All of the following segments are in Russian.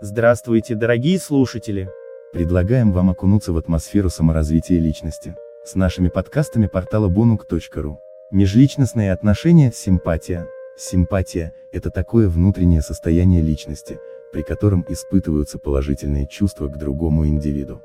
Здравствуйте, дорогие слушатели! Предлагаем вам окунуться в атмосферу саморазвития личности. С нашими подкастами портала bonuk.ru. Межличностные отношения, симпатия. Симпатия – это такое внутреннее состояние личности, при котором испытываются положительные чувства к другому индивиду.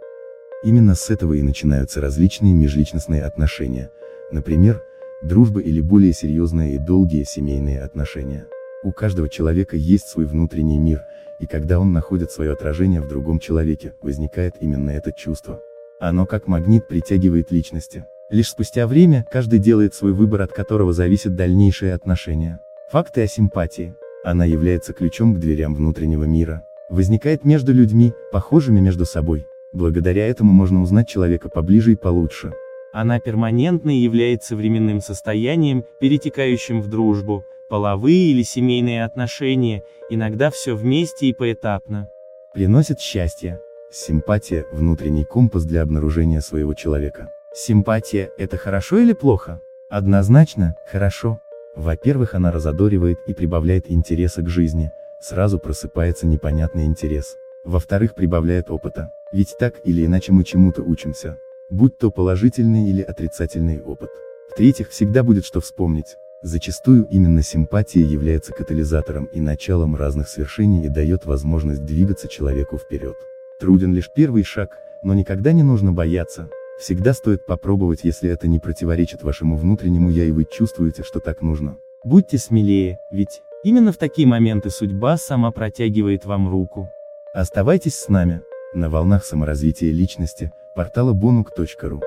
Именно с этого и начинаются различные межличностные отношения, например, дружба или более серьезные и долгие семейные отношения. У каждого человека есть свой внутренний мир, и когда он находит свое отражение в другом человеке, возникает именно это чувство. Оно как магнит притягивает личности. Лишь спустя время, каждый делает свой выбор, от которого зависят дальнейшие отношения. Факты о симпатии. Она является ключом к дверям внутреннего мира. Возникает между людьми, похожими между собой. Благодаря этому можно узнать человека поближе и получше. Она перманентно является временным состоянием, перетекающим в дружбу, половые или семейные отношения, иногда все вместе и поэтапно. Приносит счастье. Симпатия – внутренний компас для обнаружения своего человека. Симпатия – это хорошо или плохо? Однозначно, хорошо. Во-первых, она разодоривает и прибавляет интереса к жизни, сразу просыпается непонятный интерес. Во-вторых, прибавляет опыта. Ведь так или иначе мы чему-то учимся. Будь то положительный или отрицательный опыт. В-третьих, всегда будет что вспомнить. Зачастую именно симпатия является катализатором и началом разных свершений и дает возможность двигаться человеку вперед. Труден лишь первый шаг, но никогда не нужно бояться. Всегда стоит попробовать, если это не противоречит вашему внутреннему я и вы чувствуете, что так нужно. Будьте смелее, ведь именно в такие моменты судьба сама протягивает вам руку. Оставайтесь с нами, на волнах саморазвития личности, портала bonuk.ru.